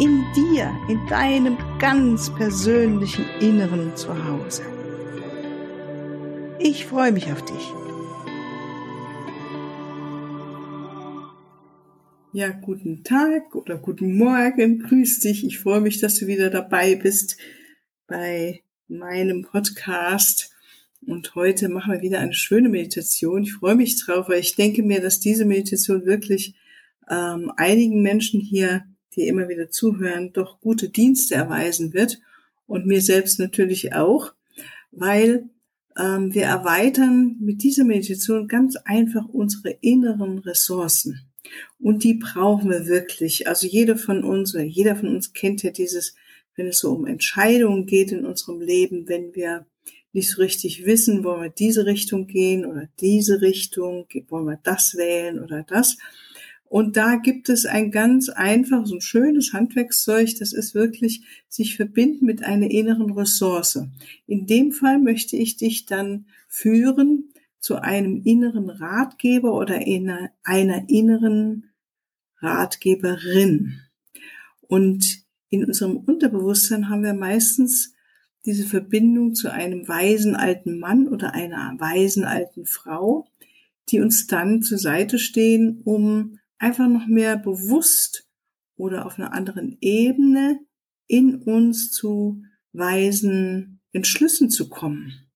In dir, in deinem ganz persönlichen Inneren zu Hause. Ich freue mich auf dich. Ja, guten Tag oder guten Morgen, grüß dich. Ich freue mich, dass du wieder dabei bist bei meinem Podcast. Und heute machen wir wieder eine schöne Meditation. Ich freue mich drauf, weil ich denke mir, dass diese Meditation wirklich ähm, einigen Menschen hier, die immer wieder zuhören, doch gute Dienste erweisen wird. Und mir selbst natürlich auch, weil ähm, wir erweitern mit dieser Meditation ganz einfach unsere inneren Ressourcen. Und die brauchen wir wirklich. Also jeder von uns jeder von uns kennt ja dieses, wenn es so um Entscheidungen geht in unserem Leben, wenn wir nicht so richtig wissen, wollen wir diese Richtung gehen oder diese Richtung, wollen wir das wählen oder das. Und da gibt es ein ganz einfach, so ein schönes Handwerkszeug, das ist wirklich sich verbinden mit einer inneren Ressource. In dem Fall möchte ich dich dann führen zu einem inneren Ratgeber oder einer, einer inneren Ratgeberin. Und in unserem Unterbewusstsein haben wir meistens diese Verbindung zu einem weisen alten Mann oder einer weisen alten Frau, die uns dann zur Seite stehen, um einfach noch mehr bewusst oder auf einer anderen Ebene in uns zu weisen Entschlüssen zu kommen.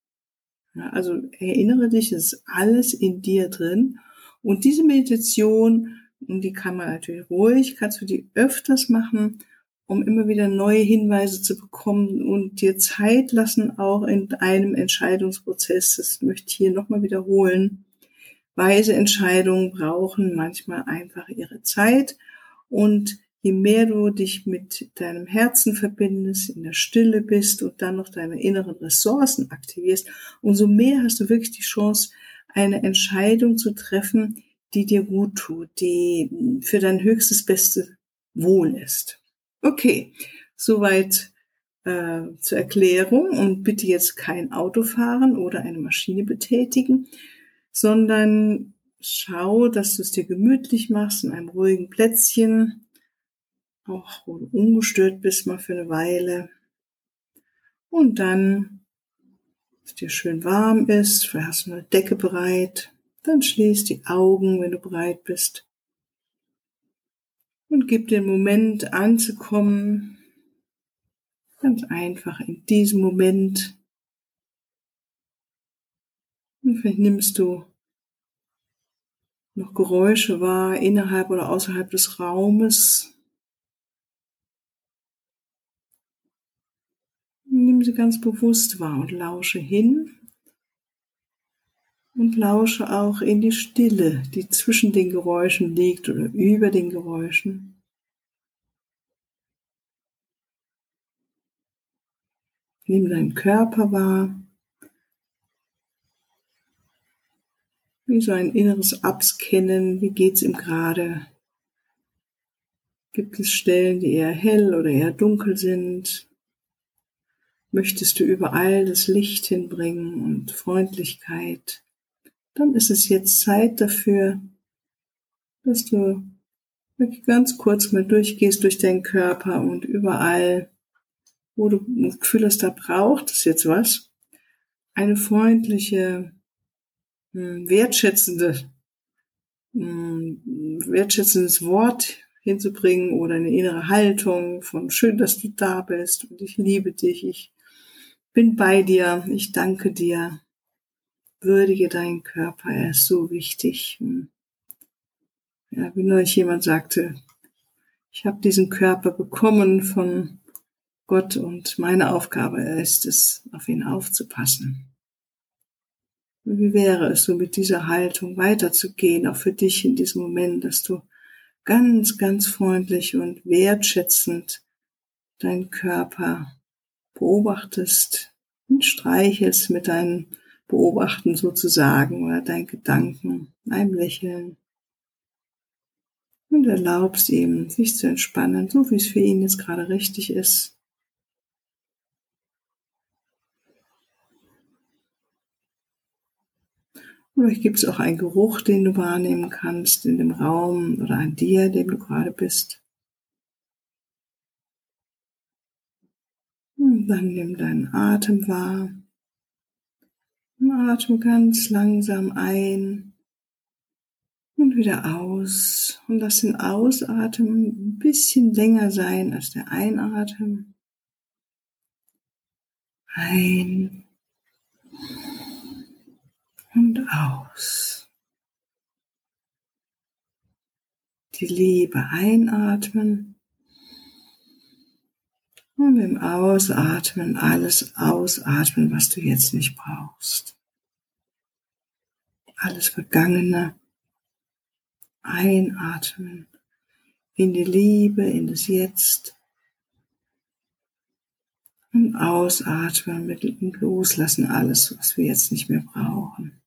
Also erinnere dich, es ist alles in dir drin. Und diese Meditation, die kann man natürlich ruhig, kannst du die öfters machen um immer wieder neue Hinweise zu bekommen und dir Zeit lassen, auch in einem Entscheidungsprozess. Das möchte ich hier nochmal wiederholen. Weise Entscheidungen brauchen manchmal einfach ihre Zeit. Und je mehr du dich mit deinem Herzen verbindest, in der Stille bist und dann noch deine inneren Ressourcen aktivierst, umso mehr hast du wirklich die Chance, eine Entscheidung zu treffen, die dir gut tut, die für dein höchstes Beste Wohl ist. Okay, soweit äh, zur Erklärung. Und bitte jetzt kein Auto fahren oder eine Maschine betätigen, sondern schau, dass du es dir gemütlich machst in einem ruhigen Plätzchen, auch wo du ungestört bist mal für eine Weile. Und dann, dass dir schön warm ist, vielleicht hast du eine Decke bereit, dann schließ die Augen, wenn du bereit bist und gib den Moment anzukommen, ganz einfach in diesem Moment. Und vielleicht nimmst du noch Geräusche wahr innerhalb oder außerhalb des Raumes. Nimm sie ganz bewusst wahr und lausche hin und lausche auch in die Stille, die zwischen den Geräuschen liegt oder über den Geräuschen. Nimm deinen Körper wahr, wie so ein inneres Abscannen, wie geht's ihm gerade? Gibt es Stellen, die eher hell oder eher dunkel sind? Möchtest du überall das Licht hinbringen und Freundlichkeit? dann ist es jetzt Zeit dafür, dass du wirklich ganz kurz mal durchgehst durch deinen Körper und überall, wo du das Gefühl hast, da braucht es jetzt was, eine freundliche, wertschätzende, hm, wertschätzendes Wort hinzubringen oder eine innere Haltung von schön, dass du da bist und ich liebe dich, ich bin bei dir, ich danke dir, würdige deinen Körper, er ist so wichtig. Ja, wie neulich jemand sagte, ich habe diesen Körper bekommen von Gott und meine Aufgabe ist es, auf ihn aufzupassen. Wie wäre es so mit dieser Haltung weiterzugehen, auch für dich in diesem Moment, dass du ganz, ganz freundlich und wertschätzend deinen Körper beobachtest und streichelst mit deinem Beobachten sozusagen oder deinen Gedanken, einem Lächeln. Und erlaubst ihm, sich zu entspannen, so wie es für ihn jetzt gerade richtig ist. Vielleicht gibt es auch einen Geruch, den du wahrnehmen kannst in dem Raum oder an dir, dem du gerade bist. Und dann nimm deinen Atem wahr. Und atme ganz langsam ein und wieder aus. Und lass den Ausatmen ein bisschen länger sein als der Einatmen. Ein und aus. Die Liebe einatmen und im Ausatmen alles ausatmen, was du jetzt nicht brauchst. Alles Vergangene einatmen in die Liebe, in das Jetzt und ausatmen mit Loslassen alles, was wir jetzt nicht mehr brauchen.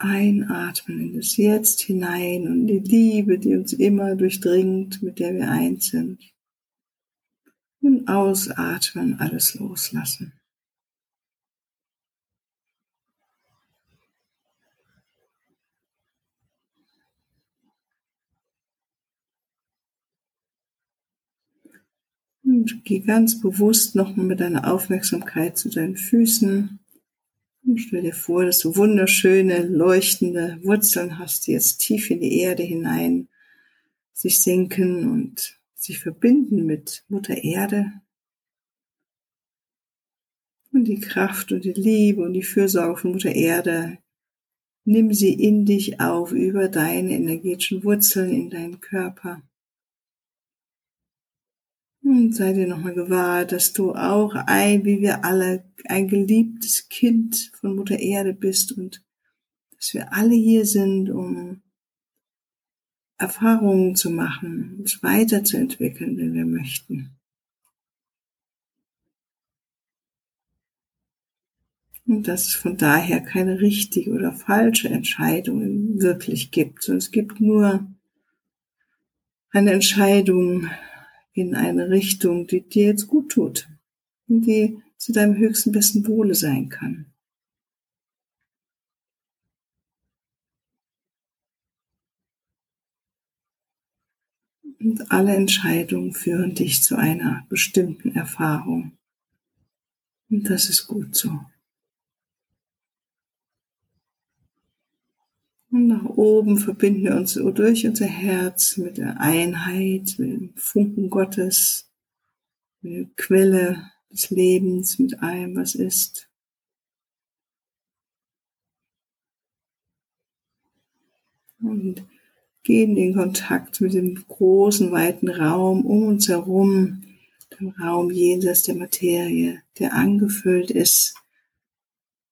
Einatmen in das Jetzt hinein und die Liebe, die uns immer durchdringt, mit der wir eins sind. Und ausatmen, alles loslassen. Und geh ganz bewusst nochmal mit deiner Aufmerksamkeit zu deinen Füßen. Stell dir vor, dass du wunderschöne, leuchtende Wurzeln hast, die jetzt tief in die Erde hinein sich senken und sich verbinden mit Mutter Erde. Und die Kraft und die Liebe und die Fürsorge von Mutter Erde, nimm sie in dich auf über deine energetischen Wurzeln in deinen Körper. Und sei dir nochmal gewahr, dass du auch ein, wie wir alle, ein geliebtes Kind von Mutter Erde bist und dass wir alle hier sind, um Erfahrungen zu machen, uns weiterzuentwickeln, wenn wir möchten. Und dass es von daher keine richtige oder falsche Entscheidung wirklich gibt, sondern es gibt nur eine Entscheidung, in eine Richtung, die dir jetzt gut tut die zu deinem höchsten besten Wohle sein kann. Und alle Entscheidungen führen dich zu einer bestimmten Erfahrung. Und das ist gut so. Und nach oben verbinden wir uns durch unser Herz mit der Einheit, mit dem Funken Gottes, mit der Quelle des Lebens, mit allem, was ist. Und gehen in Kontakt mit dem großen, weiten Raum um uns herum, dem Raum jenseits der Materie, der angefüllt ist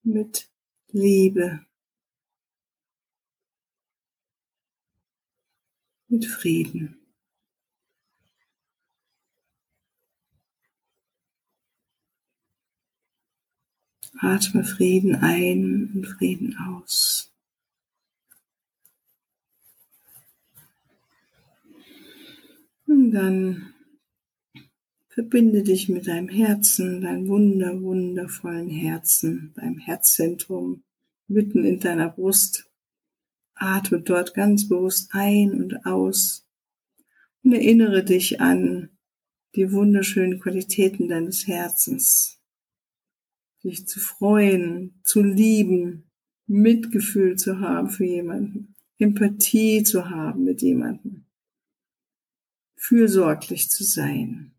mit Liebe, mit Frieden. Atme Frieden ein und Frieden aus. Und dann verbinde dich mit deinem Herzen, deinem wunder, wundervollen Herzen, deinem Herzzentrum mitten in deiner Brust. Atme dort ganz bewusst ein und aus und erinnere dich an die wunderschönen Qualitäten deines Herzens. Dich zu freuen, zu lieben, Mitgefühl zu haben für jemanden, Empathie zu haben mit jemandem, fürsorglich zu sein,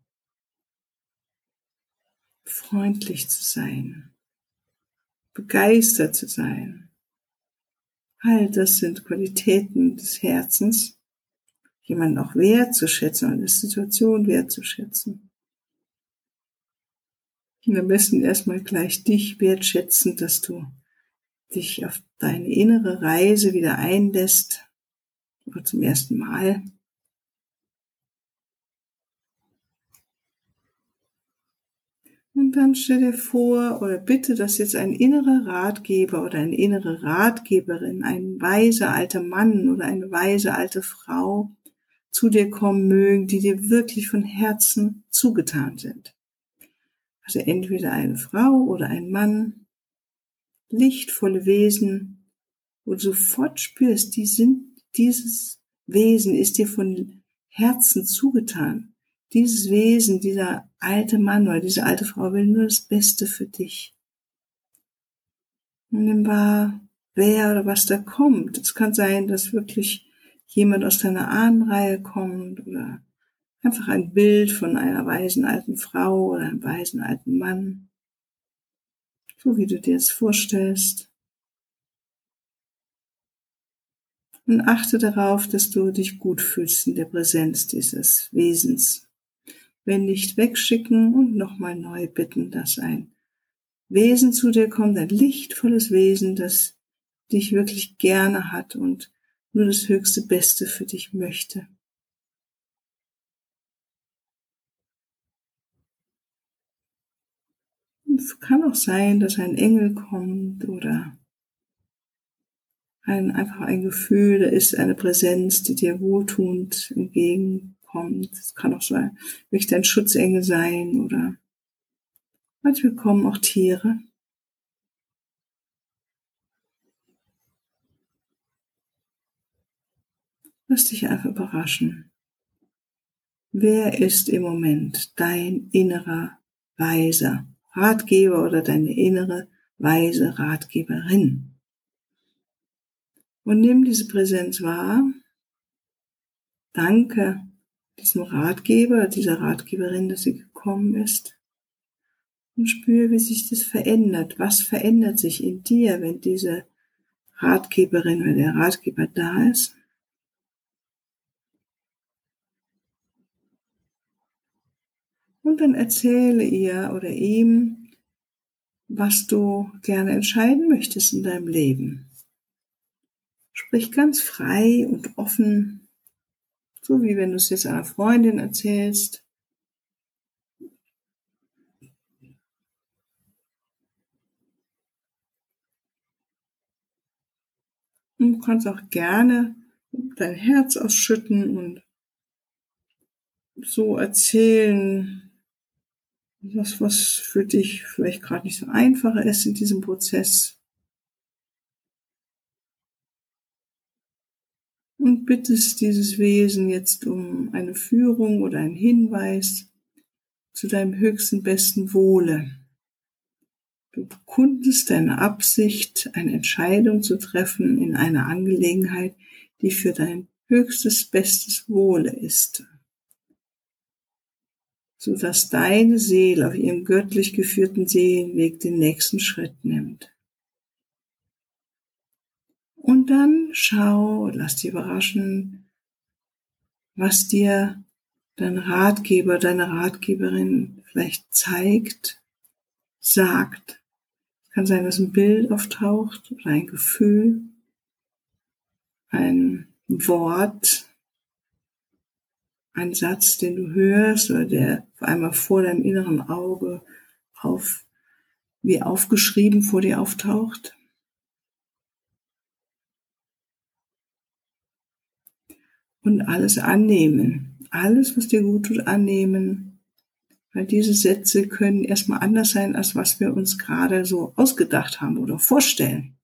freundlich zu sein, begeistert zu sein, All das sind Qualitäten des Herzens, jemanden auch wertzuschätzen, eine Situation wertzuschätzen. Und am besten erstmal gleich dich wertschätzen, dass du dich auf deine innere Reise wieder einlässt, oder zum ersten Mal. Und dann stell dir vor oder bitte, dass jetzt ein innerer Ratgeber oder eine innere Ratgeberin, ein weiser alter Mann oder eine weise alte Frau zu dir kommen mögen, die dir wirklich von Herzen zugetan sind. Also entweder eine Frau oder ein Mann, lichtvolle Wesen, wo du sofort spürst, die sind, dieses Wesen ist dir von Herzen zugetan. Dieses Wesen, dieser alte Mann oder diese alte Frau will nur das Beste für dich. Nimm wahr, wer oder was da kommt. Es kann sein, dass wirklich jemand aus deiner Ahnenreihe kommt oder einfach ein Bild von einer weisen alten Frau oder einem weisen alten Mann, so wie du dir es vorstellst. Und achte darauf, dass du dich gut fühlst in der Präsenz dieses Wesens. Wenn nicht wegschicken und nochmal neu bitten, dass ein Wesen zu dir kommt, ein lichtvolles Wesen, das dich wirklich gerne hat und nur das höchste Beste für dich möchte. es kann auch sein, dass ein Engel kommt oder ein, einfach ein Gefühl, da ist eine Präsenz, die dir wohltuend entgegenkommt. Es kann auch sein, möchte ein Schutzengel sein oder manchmal kommen auch Tiere. Lass dich einfach überraschen. Wer ist im Moment dein innerer Weiser, Ratgeber oder deine innere weise Ratgeberin? Und nimm diese Präsenz wahr. Danke diesem Ratgeber, dieser Ratgeberin, dass sie gekommen ist. Und spüre, wie sich das verändert. Was verändert sich in dir, wenn diese Ratgeberin oder der Ratgeber da ist? Und dann erzähle ihr oder ihm, was du gerne entscheiden möchtest in deinem Leben. Sprich ganz frei und offen, so wie wenn du es jetzt einer Freundin erzählst. Du kannst auch gerne dein Herz ausschütten und so erzählen, das, was für dich vielleicht gerade nicht so einfach ist in diesem Prozess. Und bittest dieses Wesen jetzt um eine Führung oder einen Hinweis zu deinem höchsten besten Wohle. Du bekundest deine Absicht, eine Entscheidung zu treffen in einer Angelegenheit, die für dein höchstes bestes Wohle ist so dass deine Seele auf ihrem göttlich geführten Seelenweg den nächsten Schritt nimmt. Und dann schau, lass dich überraschen, was dir dein Ratgeber, deine Ratgeberin vielleicht zeigt, sagt. Es kann sein, dass ein Bild auftaucht oder ein Gefühl, ein Wort, ein Satz, den du hörst oder der auf einmal vor deinem inneren Auge auf, wie aufgeschrieben vor dir auftaucht. Und alles annehmen. Alles, was dir gut tut, annehmen. Weil diese Sätze können erstmal anders sein, als was wir uns gerade so ausgedacht haben oder vorstellen.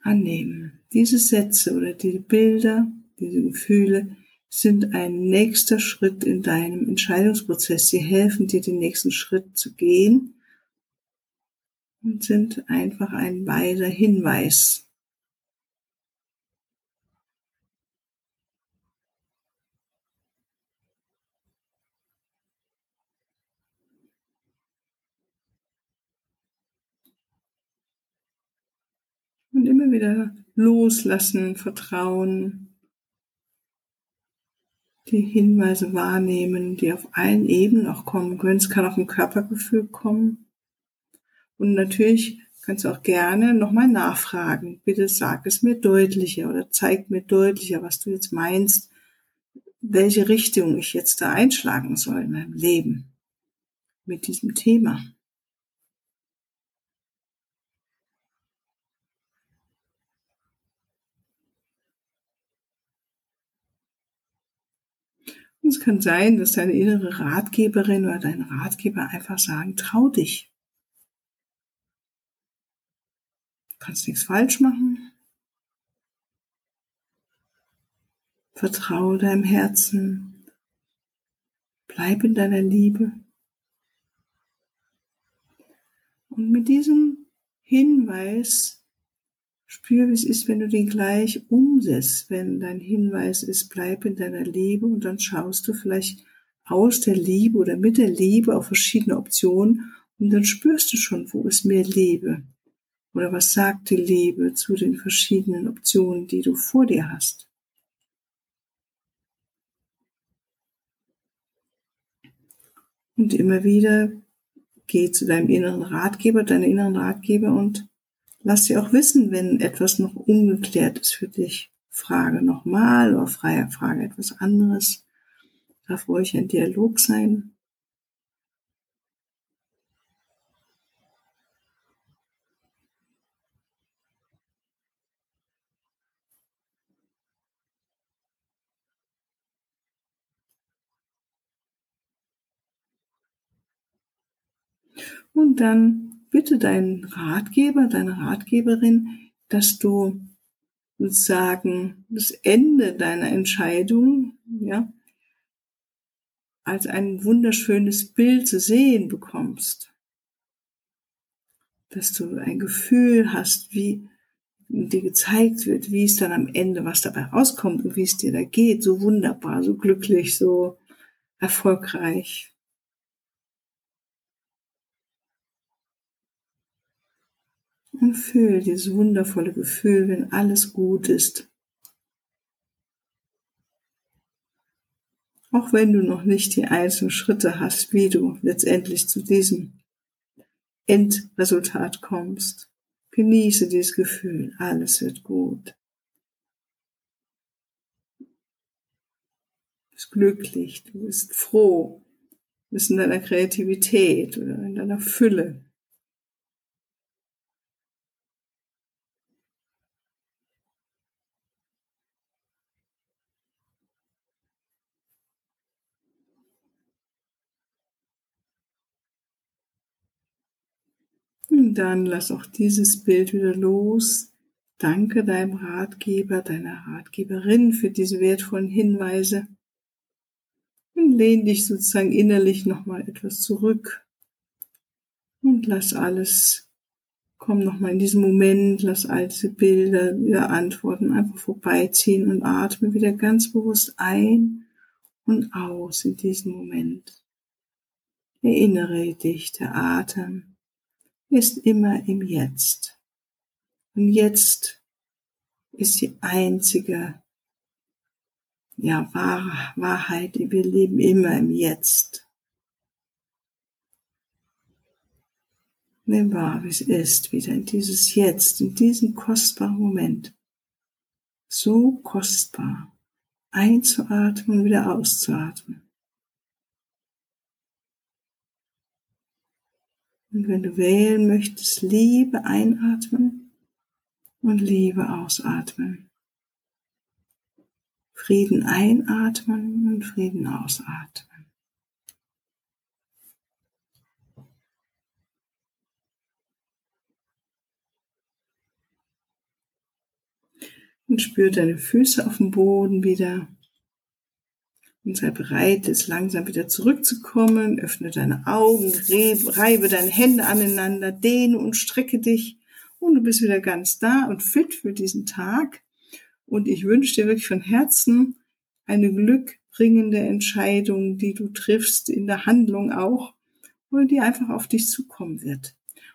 Annehmen. Diese Sätze oder diese Bilder diese Gefühle sind ein nächster Schritt in deinem Entscheidungsprozess. Sie helfen dir, den nächsten Schritt zu gehen und sind einfach ein weiser Hinweis. Und immer wieder loslassen, vertrauen, die Hinweise wahrnehmen, die auf allen Ebenen auch kommen können. Es kann auch im Körpergefühl kommen. Und natürlich kannst du auch gerne nochmal nachfragen. Bitte sag es mir deutlicher oder zeig mir deutlicher, was du jetzt meinst. welche Richtung ich jetzt da einschlagen soll in meinem Leben mit diesem Thema. Und es kann sein, dass deine innere Ratgeberin oder dein Ratgeber einfach sagen, trau dich. Du kannst nichts falsch machen. Vertraue deinem Herzen. Bleib in deiner Liebe. Und mit diesem Hinweis spür, wie es ist, wenn du den gleich umsetzt, wenn dein Hinweis ist, bleib in deiner Liebe und dann schaust du vielleicht aus der Liebe oder mit der Liebe auf verschiedene Optionen und dann spürst du schon, wo ist mehr Liebe oder was sagt die Liebe zu den verschiedenen Optionen, die du vor dir hast. Und immer wieder geh zu deinem inneren Ratgeber, deiner inneren Ratgeber und lass sie auch wissen, wenn etwas noch ungeklärt ist für dich. Frage nochmal oder freie Frage etwas anderes. Darf ruhig ein Dialog sein. Und dann bitte deinen Ratgeber, deine Ratgeberin, dass du sozusagen das Ende deiner Entscheidung, ja, als ein wunderschönes Bild zu sehen bekommst. Dass du ein Gefühl hast, wie dir gezeigt wird, wie es dann am Ende, was dabei rauskommt und wie es dir da geht, so wunderbar, so glücklich, so erfolgreich. Und fühl dieses wundervolle Gefühl, wenn alles gut ist. Auch wenn du noch nicht die einzelnen Schritte hast, wie du letztendlich zu diesem Endresultat kommst. Genieße dieses Gefühl, alles wird gut. Du bist glücklich, du bist froh, du bist in deiner Kreativität oder in deiner Fülle. Und dann lass auch dieses Bild wieder los. Danke deinem Ratgeber, deiner Ratgeberin für diese wertvollen Hinweise. Und lehn dich sozusagen innerlich nochmal etwas zurück. Und lass alles, komm nochmal in diesen Moment, lass diese Bilder, wieder Antworten einfach vorbeiziehen und atme wieder ganz bewusst ein und aus in diesem Moment. Erinnere dich, der Atem ist immer im Jetzt. Und jetzt ist die einzige ja, Wahr, Wahrheit, wir leben immer im Jetzt. Nimm wahr, wie es ist, wieder in dieses Jetzt, in diesen kostbaren Moment. So kostbar. Einzuatmen und wieder auszuatmen. Und wenn du wählen möchtest, Liebe einatmen und Liebe ausatmen. Frieden einatmen und Frieden ausatmen. Und spür deine Füße auf dem Boden wieder und sei bereit, jetzt langsam wieder zurückzukommen. Öffne deine Augen, reibe deine Hände aneinander, dehne und strecke dich und du bist wieder ganz da und fit für diesen Tag. Und ich wünsche dir wirklich von Herzen eine glückbringende Entscheidung, die du triffst in der Handlung auch und die einfach auf dich zukommen wird.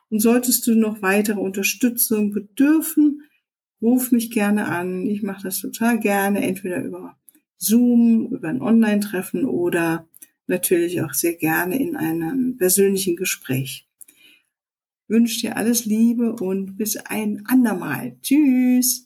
Und solltest du noch weitere Unterstützung bedürfen, ruf mich gerne an. Ich mache das total gerne, entweder über Zoom, über ein Online-Treffen oder natürlich auch sehr gerne in einem persönlichen Gespräch. Wünsche dir alles Liebe und bis ein andermal. Tschüss.